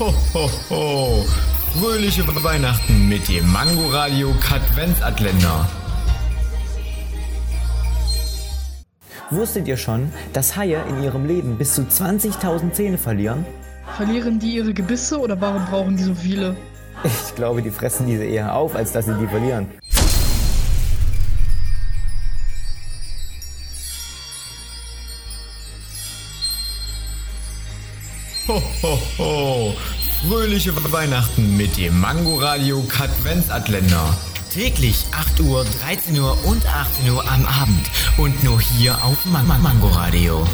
Ho, ho, ho. Fröhliche Weihnachten mit dem Mangoradio Katwenzatländer. Wusstet ihr schon, dass Haie in ihrem Leben bis zu 20.000 Zähne verlieren? Verlieren die ihre Gebisse oder warum brauchen die so viele? Ich glaube, die fressen diese eher auf, als dass sie die verlieren. Ho, ho, ho. Fröhliche Weihnachten mit dem Mangoradio Katwenzatländer. Täglich 8 Uhr, 13 Uhr und 18 Uhr am Abend. Und nur hier auf Man Man Mangoradio.